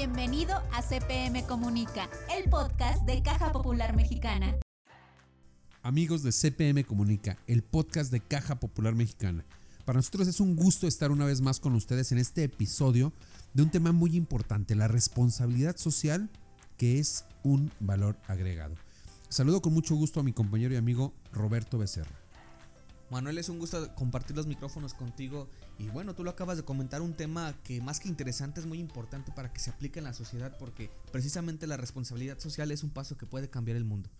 Bienvenido a CPM Comunica, el podcast de Caja Popular Mexicana. Amigos de CPM Comunica, el podcast de Caja Popular Mexicana. Para nosotros es un gusto estar una vez más con ustedes en este episodio de un tema muy importante, la responsabilidad social, que es un valor agregado. Saludo con mucho gusto a mi compañero y amigo Roberto Becerra. Manuel, es un gusto compartir los micrófonos contigo y bueno, tú lo acabas de comentar, un tema que más que interesante es muy importante para que se aplique en la sociedad porque precisamente la responsabilidad social es un paso que puede cambiar el mundo.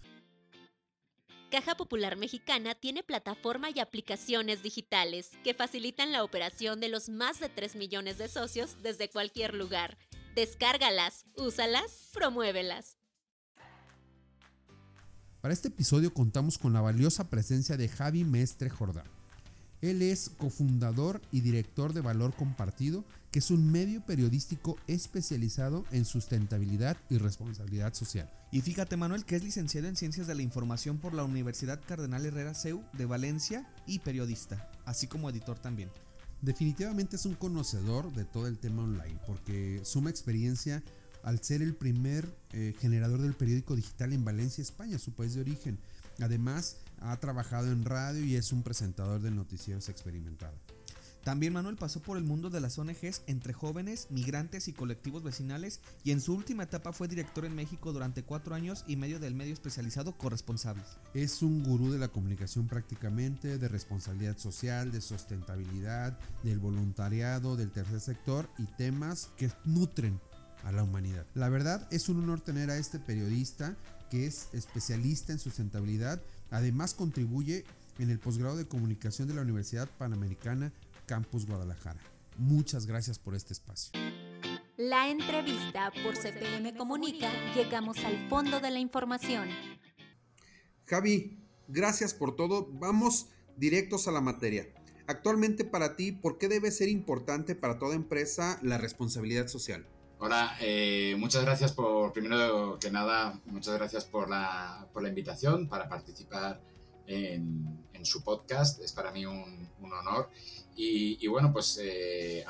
Caja Popular Mexicana tiene plataforma y aplicaciones digitales que facilitan la operación de los más de 3 millones de socios desde cualquier lugar. Descárgalas, úsalas, promuévelas. Para este episodio contamos con la valiosa presencia de Javi Mestre Jordán. Él es cofundador y director de Valor Compartido, que es un medio periodístico especializado en sustentabilidad y responsabilidad social. Y fíjate Manuel que es licenciado en Ciencias de la Información por la Universidad Cardenal Herrera CEU de Valencia y periodista, así como editor también. Definitivamente es un conocedor de todo el tema online porque suma experiencia al ser el primer eh, generador del periódico digital en Valencia, España, su país de origen. Además, ha trabajado en radio y es un presentador de noticieros experimentado. También Manuel pasó por el mundo de las ONGs entre jóvenes, migrantes y colectivos vecinales y en su última etapa fue director en México durante cuatro años y medio del medio especializado Corresponsables. Es un gurú de la comunicación prácticamente, de responsabilidad social, de sustentabilidad, del voluntariado, del tercer sector y temas que nutren a la humanidad. La verdad es un honor tener a este periodista que es especialista en sustentabilidad, además contribuye en el posgrado de comunicación de la Universidad Panamericana Campus Guadalajara. Muchas gracias por este espacio. La entrevista por CPM Comunica, llegamos al fondo de la información. Javi, gracias por todo. Vamos directos a la materia. Actualmente para ti, ¿por qué debe ser importante para toda empresa la responsabilidad social? Hola, eh, muchas gracias por, primero que nada, muchas gracias por la, por la invitación para participar en, en, su podcast. Es para mí un, un honor. Y, y, bueno, pues eh,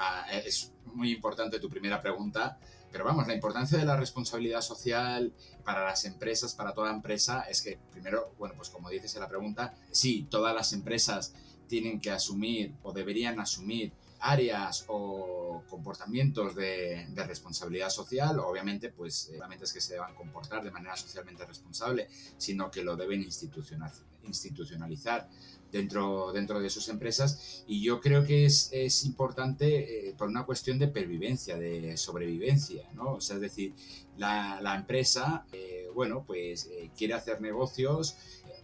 es muy importante tu primera pregunta. Pero vamos, la importancia de la responsabilidad social para las empresas, para toda empresa, es que primero, bueno, pues como dices en la pregunta, sí, todas las empresas tienen que asumir o deberían asumir áreas o comportamientos de, responsabilidad social, obviamente, pues solamente es que se deban comportar de manera socialmente responsable, sino que lo deben institucionalizar dentro, dentro de sus empresas. Y yo creo que es, es importante eh, por una cuestión de pervivencia, de sobrevivencia, ¿no? O sea, es decir, la, la empresa, eh, bueno, pues eh, quiere hacer negocios,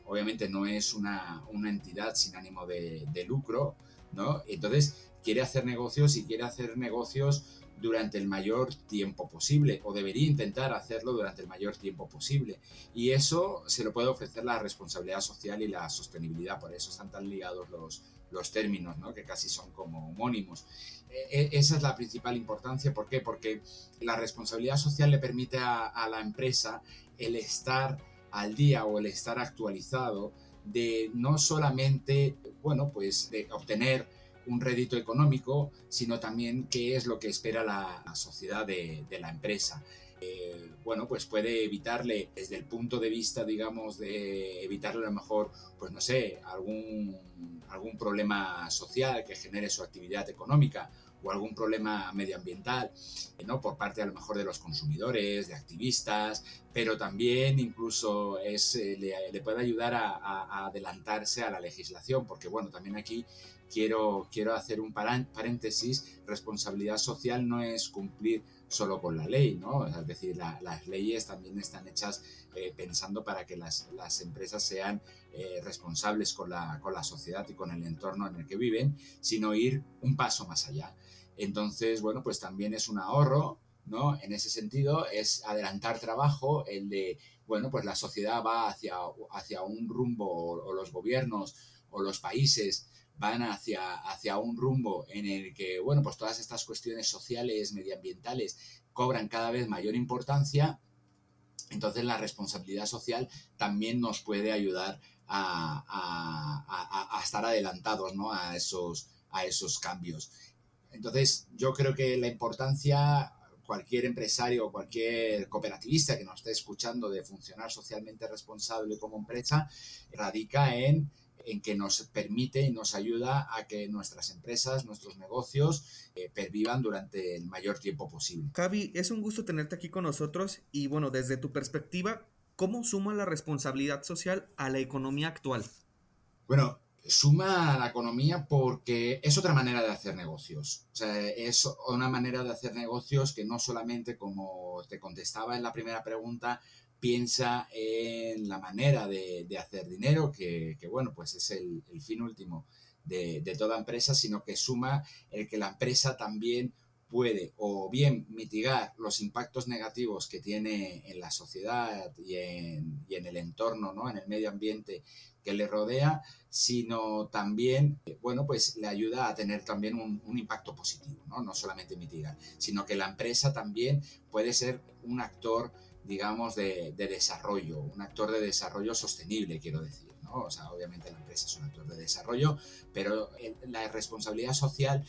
obviamente no es una, una entidad sin ánimo de, de lucro, ¿no? Entonces, quiere hacer negocios y quiere hacer negocios durante el mayor tiempo posible o debería intentar hacerlo durante el mayor tiempo posible. Y eso se lo puede ofrecer la responsabilidad social y la sostenibilidad, por eso están tan ligados los, los términos, ¿no? que casi son como homónimos. E esa es la principal importancia, ¿por qué? Porque la responsabilidad social le permite a, a la empresa el estar al día o el estar actualizado de no solamente, bueno, pues de obtener un rédito económico, sino también qué es lo que espera la, sociedad de, de, la empresa. Eh, bueno, pues puede evitarle desde el punto de vista, digamos, de evitarle a lo mejor, pues no sé, algún, algún problema social que genere su actividad económica o algún problema medioambiental, ¿no? Por parte a lo mejor de los consumidores, de activistas, pero también incluso es, eh, le, puede ayudar a, adelantarse a la legislación, porque bueno, también aquí quiero, quiero hacer un paréntesis, responsabilidad social no es cumplir solo con la ley, ¿no? Es decir, la, las leyes también están hechas eh, pensando para que las, las empresas sean eh, responsables con la, con la sociedad y con el entorno en el que viven, sino ir un paso más allá. Entonces, bueno, pues también es un ahorro, ¿no? En ese sentido, es adelantar trabajo, el de, bueno, pues la sociedad va hacia, hacia un rumbo, o, los gobiernos o los países van hacia, hacia un rumbo en el que, bueno, pues todas estas cuestiones sociales, medioambientales, cobran cada vez mayor importancia, entonces la responsabilidad social también nos puede ayudar a, a, a, a estar adelantados ¿no? a, esos, a esos cambios. Entonces, yo creo que la importancia cualquier empresario o cualquier cooperativista que nos esté escuchando de funcionar socialmente responsable como empresa radica en en que nos permite y nos ayuda a que nuestras empresas, nuestros negocios eh, pervivan durante el mayor tiempo posible. Javi, es un gusto tenerte aquí con nosotros y bueno, desde tu perspectiva, ¿cómo suma la responsabilidad social a la economía actual? Bueno, suma la economía porque es otra manera de hacer negocios. O sea, es una manera de hacer negocios que no solamente, como te contestaba en la primera pregunta, piensa en la manera de, hacer dinero, que, bueno, pues es el, fin último de, toda empresa, sino que suma el que la empresa también puede o bien mitigar los impactos negativos que tiene en la sociedad y en, el entorno, ¿no? en el medio ambiente que le rodea, sino también, bueno, pues le ayuda a tener también un, impacto positivo, ¿no? No solamente mitigar, sino que la empresa también puede ser un actor digamos, de, desarrollo, un actor de desarrollo sostenible, quiero decir. ¿no? O sea, obviamente la empresa es un actor de desarrollo, pero la responsabilidad social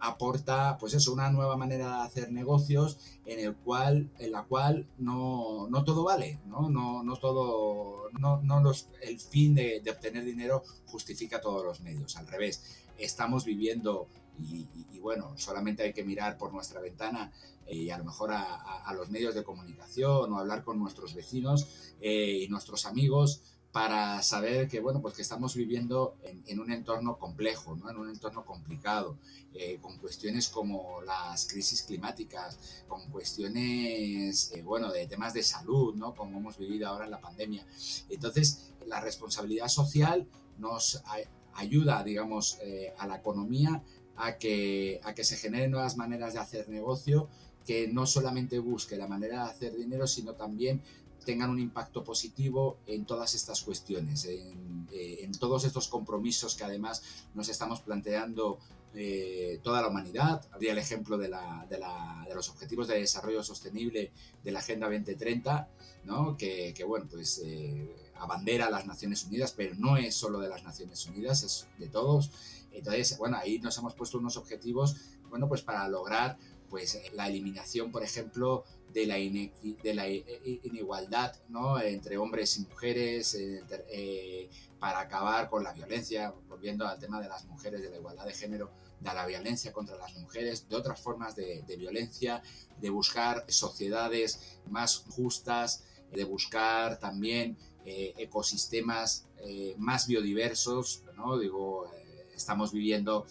aporta, pues eso, una nueva manera de hacer negocios en el cual, en la cual no, no todo vale, ¿no? No, no todo, no, no los, el fin de, obtener dinero justifica todos los medios, al revés, estamos viviendo y, bueno, solamente hay que mirar por nuestra ventana eh, y a lo mejor a, los medios de comunicación o hablar con nuestros vecinos eh, y nuestros amigos para saber que, bueno, pues que estamos viviendo en, un entorno complejo, ¿no? en un entorno complicado, eh, con cuestiones como las crisis climáticas, con cuestiones, bueno, de temas de salud, ¿no? Como hemos vivido ahora en la pandemia. Entonces, la responsabilidad social nos ayuda, digamos, a la economía a que, a que se generen nuevas maneras de hacer negocio, que no solamente busque la manera de hacer dinero, sino también tengan un impacto positivo en todas estas cuestiones, en, eh, todos estos compromisos que además nos estamos planteando eh, toda la humanidad. Habría el ejemplo de, los Objetivos de Desarrollo Sostenible de la Agenda 2030, ¿no? que, que bueno, pues eh, abandera a las Naciones Unidas, pero no es solo de las Naciones Unidas, es de todos. Entonces, bueno, ahí nos hemos puesto unos objetivos, bueno, pues para lograr pues la eliminación, por ejemplo, de la, de la inigualdad ¿no? entre hombres y mujeres, eh, para acabar con la violencia, volviendo al tema de las mujeres, de la igualdad de género, de la violencia contra las mujeres, de otras formas de, violencia, de buscar sociedades más justas, de buscar también eh, ecosistemas eh, más biodiversos, ¿no? Digo, estamos viviendo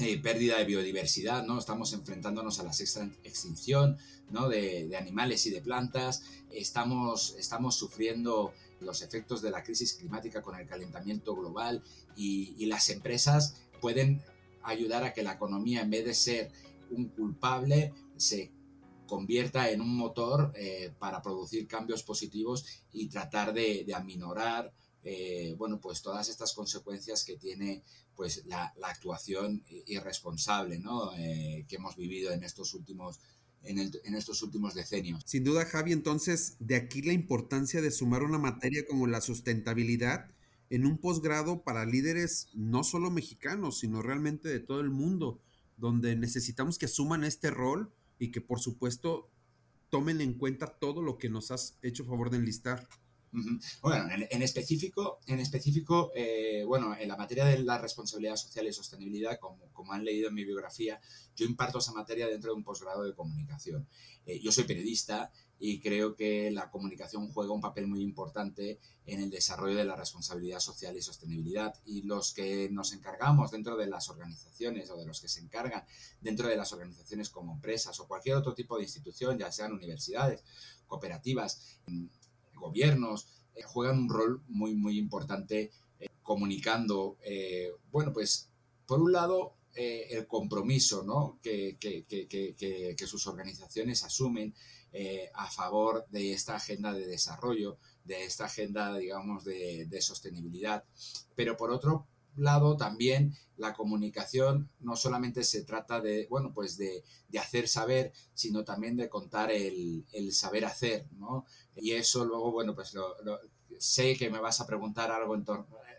eh, pérdida de biodiversidad, ¿no? Estamos enfrentándonos a la sexta extinción. De, animales y de plantas. Estamos, estamos sufriendo los efectos de la crisis climática con el calentamiento global y, las empresas pueden ayudar a que la economía, en vez de ser un culpable, se convierta en un motor eh, para producir cambios positivos y tratar de, aminorar eh, bueno, pues todas estas consecuencias que tiene pues la, actuación irresponsable ¿no? Eh, que hemos vivido en estos últimos en, estos últimos decenios. Sin duda, Javi, entonces, de aquí la importancia de sumar una materia como la sustentabilidad en un posgrado para líderes no solo mexicanos, sino realmente de todo el mundo, donde necesitamos que asuman este rol y que por supuesto tomen en cuenta todo lo que nos has hecho favor de enlistar. Bueno, en, específico, en específico eh, bueno, en la materia de la responsabilidad social y sostenibilidad, como, han leído en mi biografía, yo imparto esa materia dentro de un posgrado de comunicación. Eh, yo soy periodista y creo que la comunicación juega un papel muy importante en el desarrollo de la responsabilidad social y sostenibilidad. Y los que nos encargamos dentro de las organizaciones o de los que se encargan dentro de las organizaciones como empresas o cualquier otro tipo de institución, ya sean universidades, cooperativas, gobiernos, eh, juegan un rol muy, muy importante eh, comunicando, eh, bueno, pues por un lado, el compromiso ¿no? que, que, que, que, sus organizaciones asumen a favor de esta agenda de desarrollo, de esta agenda, digamos, de, de sostenibilidad. Pero por otro lado también la comunicación no solamente se trata de, bueno, pues de, hacer saber, sino también de contar el, saber hacer, ¿no? Y eso luego, bueno, pues sé que me vas a preguntar algo en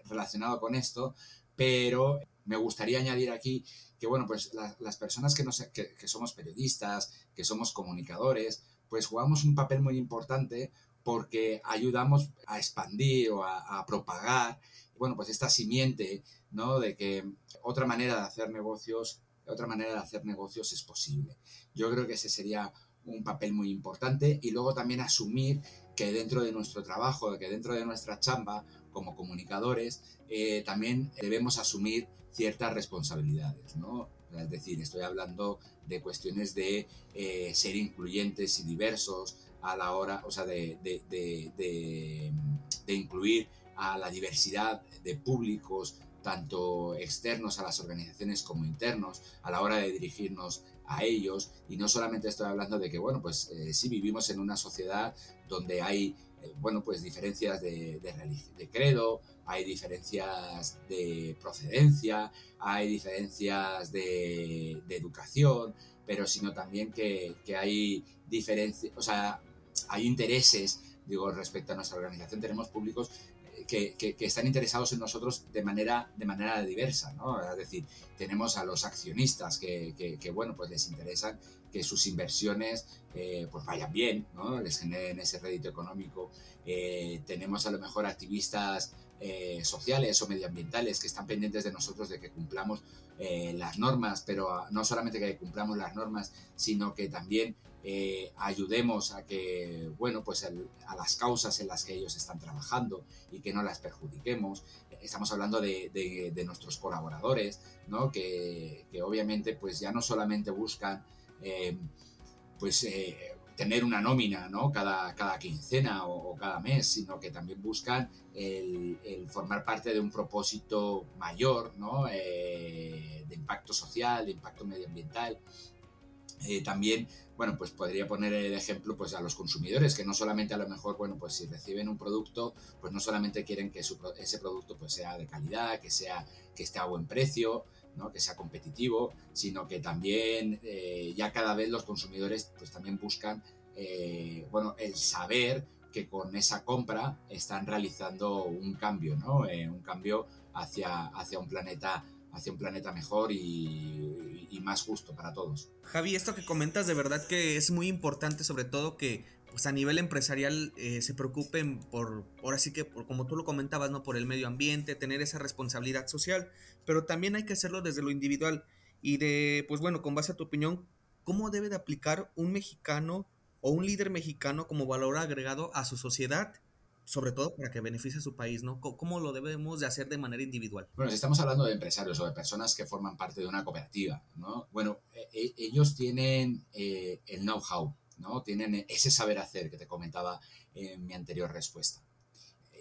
relacionado con esto, pero me gustaría añadir aquí que, bueno, pues las personas que, no que, que somos periodistas, que somos comunicadores, pues jugamos un papel muy importante porque ayudamos a expandir o a, propagar, bueno, pues esta simiente, ¿no? De que otra manera de hacer negocios, otra manera de hacer negocios es posible. Yo creo que ese sería un papel muy importante y luego también asumir que dentro de nuestro trabajo, que dentro de nuestra chamba como comunicadores, eh, también debemos asumir ciertas responsabilidades, ¿no? Es decir, estoy hablando de cuestiones de eh, ser incluyentes y diversos, a la hora, o sea, de, incluir a la diversidad de públicos, tanto externos a las organizaciones como internos, a la hora de dirigirnos a ellos. Y no solamente estoy hablando de que, bueno, pues eh, sí vivimos en una sociedad donde hay, eh, bueno, pues diferencias de, de, credo, hay diferencias de procedencia, hay diferencias de, educación, pero sino también que, que hay diferencias, o sea, hay intereses, digo, respecto a nuestra organización, tenemos públicos eh, que, están interesados en nosotros de manera, de manera diversa, ¿no? Es decir, tenemos a los accionistas que, bueno, pues les interesan que sus inversiones eh, pues vayan bien, ¿no? Les generen ese rédito económico. Eh, tenemos a lo mejor activistas sociales o medioambientales que están pendientes de nosotros de que cumplamos las normas, pero no solamente que cumplamos las normas, sino que también eh, ayudemos a que, bueno, pues a las causas en las que ellos están trabajando y que no las perjudiquemos. Estamos hablando de, nuestros colaboradores, ¿no? Que, obviamente pues ya no solamente buscan eh, pues eh, tener una nómina, ¿no? Cada, cada quincena o, cada mes, sino que también buscan el, formar parte de un propósito mayor, ¿no? de impacto social, de impacto medioambiental. también bueno, pues podría poner el ejemplo pues a los consumidores que no solamente a lo mejor, bueno, pues si reciben un producto, pues no solamente quieren que ese producto pues sea de calidad, que sea que esté a buen precio, ¿no? que sea competitivo, sino que también eh, ya cada vez los consumidores pues también buscan, eh, bueno, el saber que con esa compra están realizando un cambio, ¿no? Eh, un cambio hacia, hacia un planeta hacia un planeta mejor y, más justo para todos. Javi, esto que comentas de verdad que es muy importante, sobre todo que pues a nivel empresarial eh, se preocupen por, ahora sí que por, como tú lo comentabas, ¿no? Por el medio ambiente, tener esa responsabilidad social, pero también hay que hacerlo desde lo individual y de, pues bueno, con base a tu opinión, ¿cómo debe de aplicar un mexicano o un líder mexicano como valor agregado a su sociedad sobre todo para que beneficie a su país, ¿no? ¿Cómo lo debemos de hacer de manera individual? Bueno, si estamos hablando de empresarios o de personas que forman parte de una cooperativa, ¿no? Bueno, e, e, ellos tienen eh, el know-how, ¿no? Tienen ese saber hacer que te comentaba en mi anterior respuesta.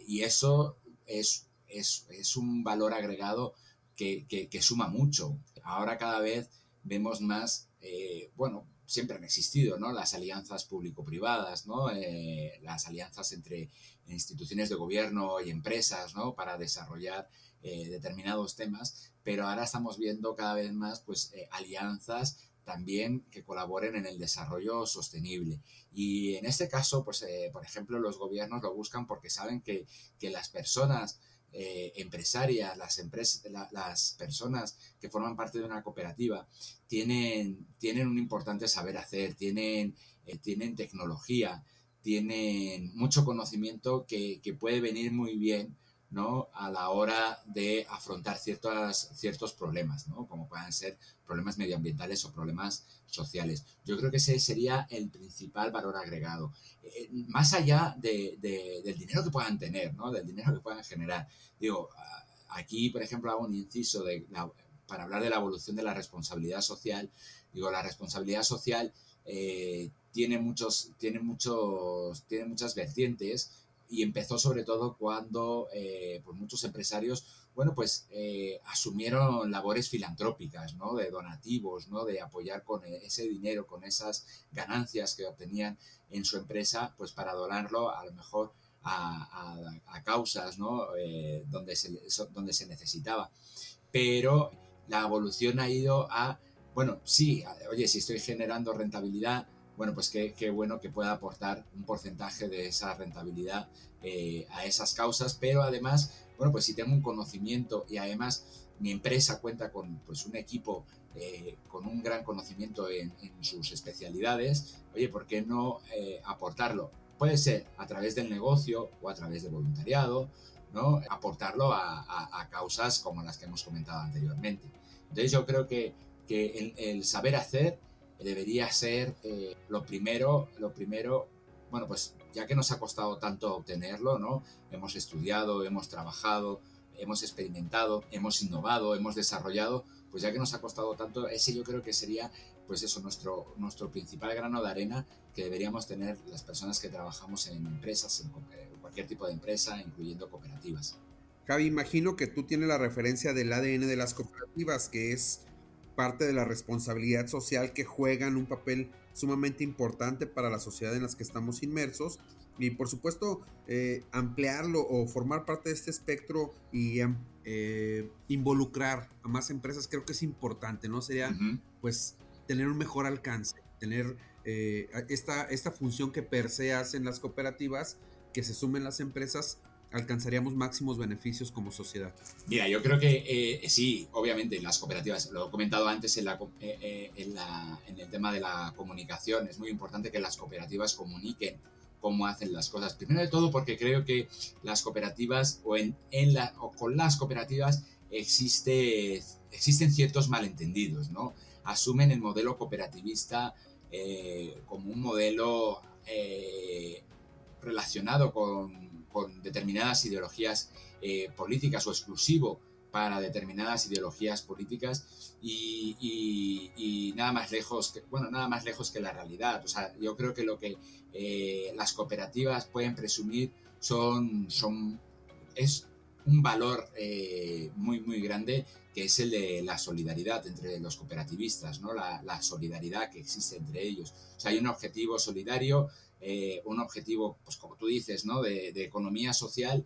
Y eso es, es, es un valor agregado que, que, suma mucho. Ahora cada vez vemos más, eh, bueno, siempre han existido, ¿no? Las alianzas público-privadas, ¿no? Eh, las alianzas entre instituciones de gobierno y empresas, ¿no? Para desarrollar eh, determinados temas, pero ahora estamos viendo cada vez más, pues, eh, alianzas también que colaboren en el desarrollo sostenible. Y en este caso, pues, por ejemplo, los gobiernos lo buscan porque saben que, que las personas eh, empresarias, las, empresas, las personas que forman parte de una cooperativa, tienen, tienen un importante saber hacer, tienen, eh, tienen tecnología, tienen mucho conocimiento que, que puede venir muy bien ¿no? a la hora de afrontar ciertos, ciertos problemas, ¿no? como puedan ser problemas medioambientales o problemas sociales. Yo creo que ese sería el principal valor agregado. Eh, más allá de, del dinero que puedan tener, ¿no? del dinero que puedan generar. Digo, aquí, por ejemplo, hago un inciso de para hablar de la evolución de la responsabilidad social. Digo, la responsabilidad social eh, tiene, muchos, tiene, muchos, tiene muchas vertientes y empezó sobre todo cuando eh, pues muchos empresarios bueno pues eh, asumieron labores filantrópicas no de donativos no de apoyar con ese dinero con esas ganancias que obtenían en su empresa pues para donarlo a lo mejor a, causas no donde se donde se necesitaba. Pero la evolución ha ido a bueno sí oye si estoy generando rentabilidad bueno, pues qué, bueno que pueda aportar un porcentaje de esa rentabilidad eh, a esas causas, pero además, bueno, pues si tengo un conocimiento y además mi empresa cuenta con pues, un equipo eh, con un gran conocimiento en, sus especialidades, oye, ¿por qué no eh, aportarlo? Puede ser a través del negocio o a través de voluntariado, ¿no? Aportarlo a, causas como las que hemos comentado anteriormente. Entonces yo creo que, que el, saber hacer debería ser eh, lo primero, lo primero, bueno, pues ya que nos ha costado tanto obtenerlo, ¿no? Hemos estudiado, hemos trabajado, hemos experimentado, hemos innovado, hemos desarrollado, pues ya que nos ha costado tanto, ese yo creo que sería, pues eso, nuestro, nuestro principal grano de arena que deberíamos tener las personas que trabajamos en empresas, en cualquier tipo de empresa, incluyendo cooperativas. Javi, imagino que tú tienes la referencia del ADN de las cooperativas, que es parte de la responsabilidad social que juegan un papel sumamente importante para la sociedad en la que estamos inmersos y por supuesto eh, ampliarlo o formar parte de este espectro y eh, involucrar a más empresas creo que es importante, ¿no? Sería pues tener un mejor alcance, tener eh, esta, esta función que per se hacen las cooperativas, que se sumen las empresas alcanzaríamos máximos beneficios como sociedad? Mira, yo creo que sí, obviamente las cooperativas, lo he comentado antes en, la, en, la, en, el tema de la comunicación, es muy importante que las cooperativas comuniquen cómo hacen las cosas. Primero de todo porque creo que las cooperativas o, en, en la, o con las cooperativas existe, existen ciertos malentendidos, ¿no? Asumen el modelo cooperativista eh, como un modelo eh, relacionado con, con, determinadas ideologías eh, políticas o exclusivo para determinadas ideologías políticas y, nada más lejos que, bueno, nada más lejos que la realidad. O sea, yo creo que lo que eh, las cooperativas pueden presumir son, son es un valor eh, muy, muy grande que es el de la solidaridad entre los cooperativistas, ¿no? la, solidaridad que existe entre ellos. O sea, hay un objetivo solidario, eh, un objetivo, pues como tú dices, ¿no? de, de economía social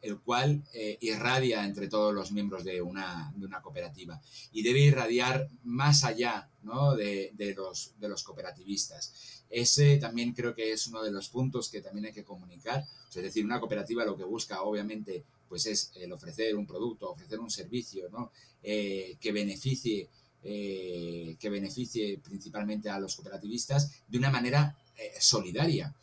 el cual eh, irradia entre todos los miembros de una, de una, cooperativa y debe irradiar más allá de, los, de los cooperativistas. Ese también creo que es uno de los puntos que también hay que comunicar. es decir, una cooperativa lo que busca obviamente pues es el ofrecer un producto, ofrecer un servicio eh, que beneficie eh, que beneficie principalmente a los cooperativistas de una manera eh, solidaria.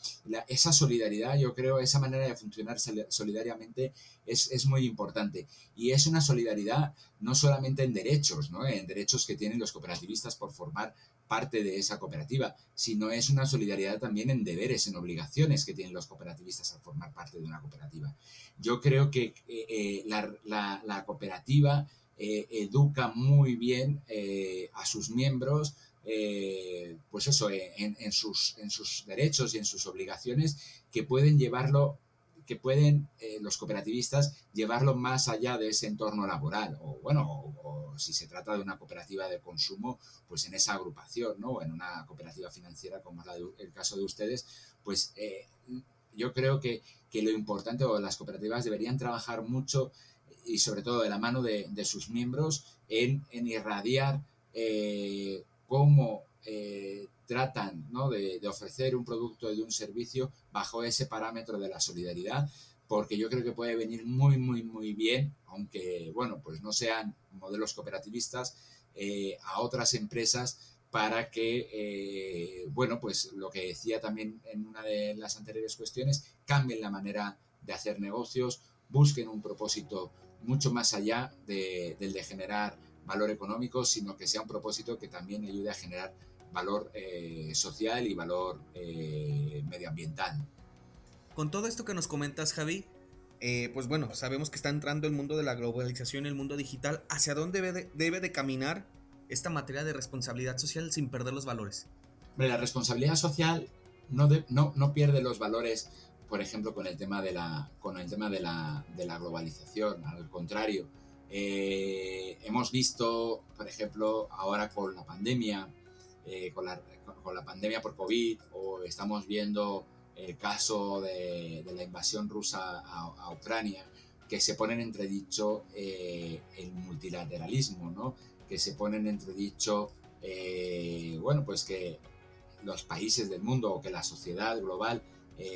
esa solidaridad, yo creo, esa manera de funcionar solidariamente es, muy importante. Y es una solidaridad no solamente en derechos, ¿no? en derechos que tienen los cooperativistas por formar parte de esa cooperativa, sino es una solidaridad también en deberes, en obligaciones que tienen los cooperativistas al formar parte de una cooperativa. Yo creo que eh, eh, la, cooperativa educa muy bien a sus miembros, eh, pues eso, en, sus, derechos y en sus obligaciones que pueden llevarlo, que pueden eh, los cooperativistas llevarlo más allá de ese entorno laboral, o bueno, o, si se trata de una cooperativa de consumo, pues en esa agrupación, ¿no? O en una cooperativa financiera como es el caso de ustedes, pues eh, yo creo que, lo importante, o las cooperativas deberían trabajar mucho y sobre todo de la mano de, sus miembros en, irradiar cómo eh, tratan de, ofrecer un producto y un servicio bajo ese parámetro de la solidaridad, porque yo creo que puede venir muy, muy, muy bien, aunque, bueno, pues no sean modelos cooperativistas, eh, a otras empresas para que, eh, bueno, pues lo que decía también en una de las anteriores cuestiones, cambien la manera de hacer negocios, busquen un propósito mucho más allá del de generar valor económico, sino que sea un propósito que también ayude a generar valor eh, social y valor eh, medioambiental. Con todo esto que nos comentas, Javi, eh, pues bueno, sabemos que está entrando el mundo de la globalización, el mundo digital. ¿Hacia dónde debe de, caminar esta materia de responsabilidad social sin perder los valores? la responsabilidad social no, no, no, pierde los valores, por ejemplo, con el tema de la, con el tema de la, de la globalización. Al contrario, eh, hemos visto, por ejemplo, ahora con la pandemia, eh, con, la, con, la, pandemia por COVID, o estamos viendo el caso de, la invasión rusa a, Ucrania, que se ponen en entredicho eh, el multilateralismo, ¿no? que se ponen en entredicho, bueno, pues que los países del mundo o que la sociedad global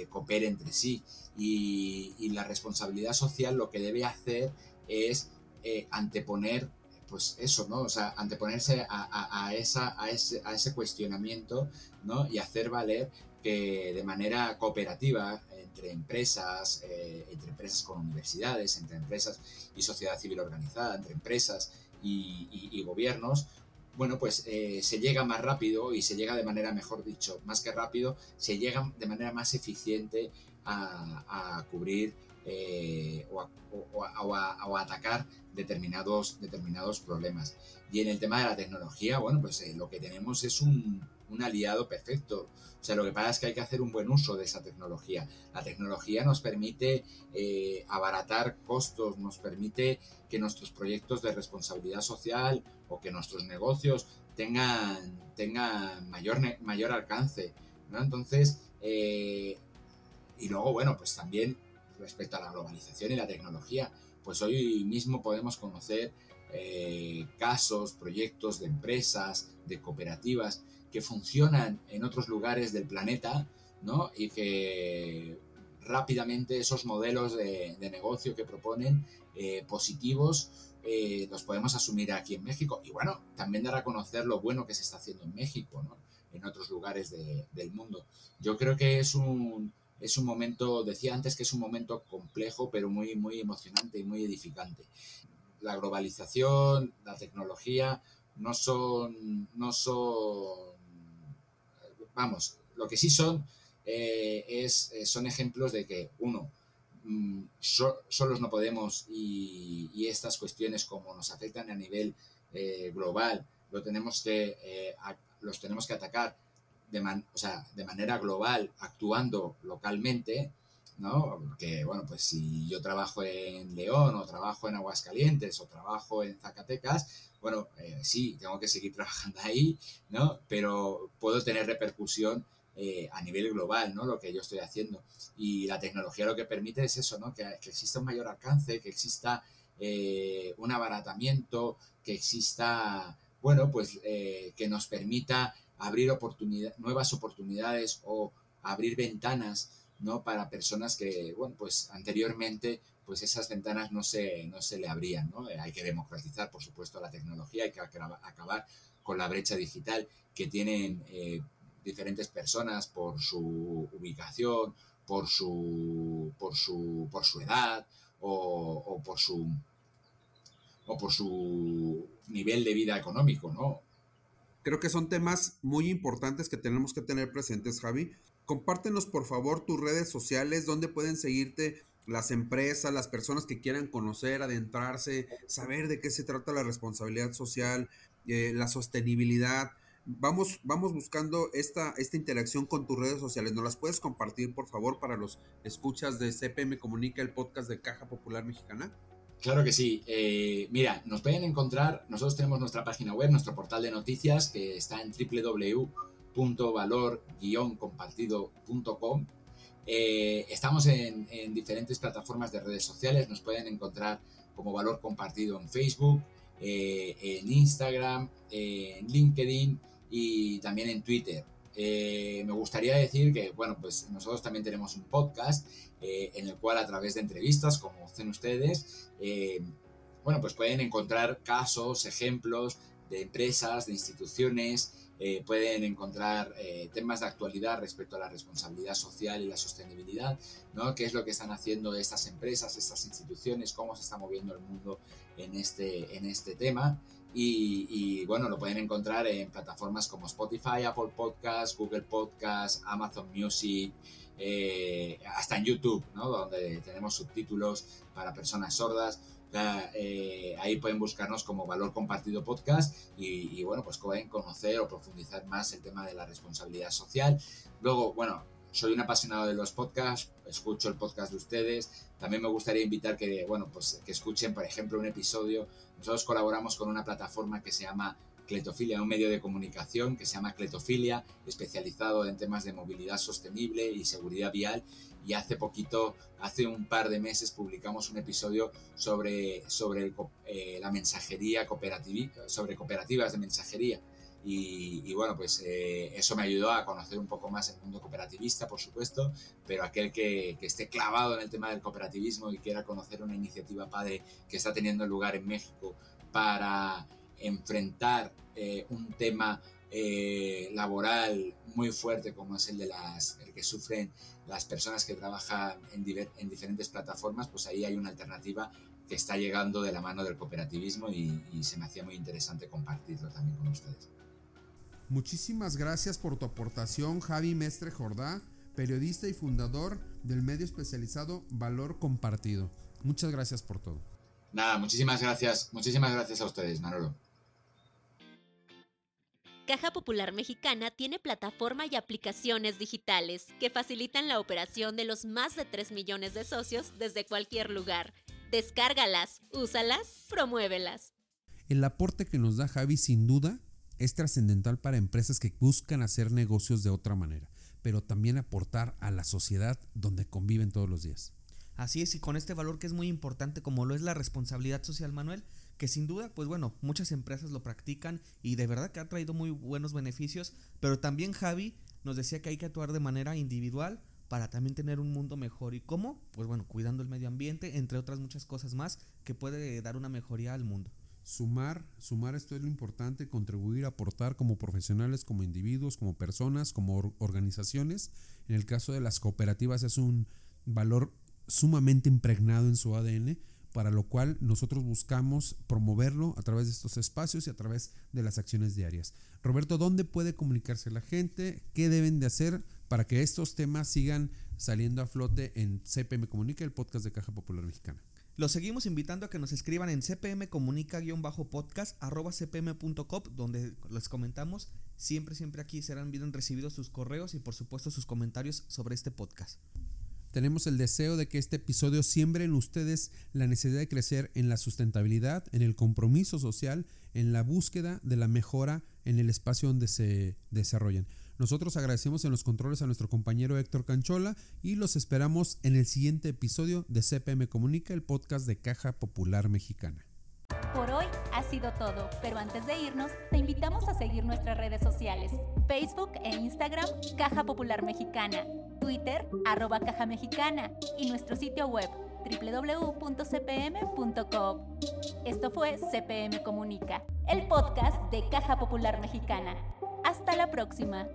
coopere entre sí. Y, la responsabilidad social lo que debe hacer es eh, anteponer pues eso, ¿no? O sea, anteponerse a, esa, a, ese, a ese cuestionamiento, ¿no? Y hacer valer que de manera cooperativa entre empresas, eh, entre empresas con universidades, entre empresas y sociedad civil organizada, entre empresas y, gobiernos, bueno, pues eh, se llega más rápido y se llega de manera, mejor dicho, más que rápido, se llega de manera más eficiente a, cubrir eh, o, atacar determinados, determinados problemas. Y en el tema de la tecnología, bueno, pues lo que tenemos es un, un aliado perfecto. O sea, lo que pasa es que hay que hacer un buen uso de esa tecnología. La tecnología nos permite eh, abaratar costos, nos permite que nuestros proyectos de responsabilidad social o que nuestros negocios tengan, tengan mayor, mayor alcance. ¿no? Entonces, eh, y luego, bueno, pues también respecto a la globalización y la tecnología, pues hoy mismo podemos conocer eh, casos, proyectos de empresas, de cooperativas que funcionan en otros lugares del planeta, ¿no? Y que rápidamente esos modelos de, negocio que proponen eh, positivos eh, los podemos asumir aquí en México. Y bueno, también dar a conocer lo bueno que se está haciendo en México, ¿no? En otros lugares del mundo. Yo creo que es un, es un momento, decía antes que es un momento complejo, pero muy, muy emocionante y muy edificante. La globalización, la tecnología, no son, no son vamos, lo que sí son eh, es, eh, son ejemplos de que, uno, mm, solos no podemos y, estas cuestiones como nos afectan a nivel eh, global, lo tenemos que, los tenemos que atacar de, de manera global, actuando localmente, ¿no? Porque, bueno, pues si yo trabajo en León o trabajo en Aguascalientes o trabajo en Zacatecas, bueno, eh, sí, tengo que seguir trabajando ahí, ¿no? Pero puedo tener repercusión eh, a nivel global, ¿no? Lo que yo estoy haciendo. Y la tecnología lo que permite es eso, ¿no? Que, exista un mayor alcance, que exista eh, un abaratamiento, que exista, bueno, pues que nos permita abrir nuevas oportunidades o abrir ventanas ¿no? Para personas que, bueno, pues anteriormente pues esas ventanas no se, no se le abrían, ¿no? Hay que democratizar, por supuesto, la tecnología, hay que acabar con la brecha digital que tienen eh, diferentes personas por su ubicación, por su, por su, por su edad o, por su o por su nivel de vida económico, ¿no? Creo que son temas muy importantes que tenemos que tener presentes, Javi, Compártenos por favor tus redes sociales, donde pueden seguirte las empresas, las personas que quieran conocer, adentrarse, saber de qué se trata la responsabilidad social, eh, la sostenibilidad. Vamos, vamos buscando esta, esta interacción con tus redes sociales. ¿Nos las puedes compartir, por favor, para los escuchas de CPM Comunica, el podcast de Caja Popular Mexicana? Claro que sí. Eh, mira, nos pueden encontrar, nosotros tenemos nuestra página web, nuestro portal de noticias, que está en www valor-compartido.com. Eh, estamos en, diferentes plataformas de redes sociales, nos pueden encontrar como Valor Compartido en Facebook, eh, en Instagram, en LinkedIn y también en Twitter. Eh, me gustaría decir que, bueno, pues nosotros también tenemos un podcast en el cual a través de entrevistas, como hacen ustedes, bueno, pues pueden encontrar casos, ejemplos de empresas, de instituciones, eh, pueden encontrar eh, temas de actualidad respecto a la responsabilidad social y la sostenibilidad, ¿no? qué es lo que están haciendo estas empresas, estas instituciones, cómo se está moviendo el mundo en este, en este tema. Y, bueno, lo pueden encontrar en plataformas como Spotify, Apple Podcasts, Google Podcasts, Amazon Music, eh, hasta en YouTube, ¿no? donde tenemos subtítulos para personas sordas. Eh, ahí pueden buscarnos como Valor Compartido Podcast y, bueno, pues pueden conocer o profundizar más el tema de la responsabilidad social. Luego, bueno, soy un apasionado de los podcasts, escucho el podcast de ustedes. También me gustaría invitar que, bueno, pues que escuchen, por ejemplo, un episodio. Nosotros colaboramos con una plataforma que se llama Cletofilia, un medio de comunicación que se llama Cletofilia, especializado en temas de movilidad sostenible y seguridad vial y hace poquito, hace un par de meses publicamos un episodio sobre, sobre eh, la mensajería cooperativa, sobre cooperativas de mensajería. Y, bueno, pues eh, eso me ayudó a conocer un poco más el mundo cooperativista, por supuesto, pero aquel que, que, esté clavado en el tema del cooperativismo y quiera conocer una iniciativa PADE que está teniendo lugar en México para enfrentar eh, un tema eh, laboral muy fuerte como es el de las el que sufren las personas que trabajan en, en, diferentes plataformas, pues ahí hay una alternativa que está llegando de la mano del cooperativismo y, y se me hacía muy interesante compartirlo también con ustedes. Muchísimas gracias por tu aportación, Javi Mestre Jordá, periodista y fundador del medio especializado Valor Compartido. Muchas gracias por todo. Nada, muchísimas gracias, muchísimas gracias a ustedes, Manolo. Caja Popular Mexicana tiene plataforma y aplicaciones digitales que facilitan la operación de los más de 3 millones de socios desde cualquier lugar. Descárgalas, úsalas, promuévelas. El aporte que nos da Javi sin duda es trascendental para empresas que buscan hacer negocios de otra manera, pero también aportar a la sociedad donde conviven todos los días. Así es, y con este valor que es muy importante como lo es la responsabilidad social, Manuel, que sin duda, pues bueno, muchas empresas lo practican y de verdad que ha traído muy buenos beneficios, pero también Javi nos decía que hay que actuar de manera individual para también tener un mundo mejor. ¿Y cómo? Pues bueno, cuidando el medio ambiente, entre otras muchas cosas más que puede dar una mejoría al mundo. Sumar, sumar esto es lo importante, contribuir, aportar como profesionales, como individuos, como personas, como organizaciones. En el caso de las cooperativas es un valor sumamente impregnado en su ADN, para lo cual nosotros buscamos promoverlo a través de estos espacios y a través de las acciones diarias. Roberto, ¿dónde puede comunicarse la gente? ¿Qué deben de hacer para que estos temas sigan saliendo a flote en CPM Comunica, el podcast de Caja Popular Mexicana? Los seguimos invitando a que nos escriban en cpmcomunica-podcast arroba cpm.com donde les comentamos. Siempre, siempre aquí serán bien recibidos sus correos y por supuesto sus comentarios sobre este podcast. Tenemos el deseo de que este episodio siembre en ustedes la necesidad de crecer en la sustentabilidad, en el compromiso social, en la búsqueda de la mejora en el espacio donde se desarrollan. Nosotros agradecemos en los controles a nuestro compañero Héctor Canchola y los esperamos en el siguiente episodio de CPM Comunica, el podcast de Caja Popular Mexicana. Por hoy ha sido todo, pero antes de irnos, te invitamos a seguir nuestras redes sociales, Facebook e Instagram, Caja Popular Mexicana, Twitter, arroba Caja Mexicana y nuestro sitio web www.cpm.com. Esto fue CPM Comunica, el podcast de Caja Popular Mexicana. Hasta la próxima.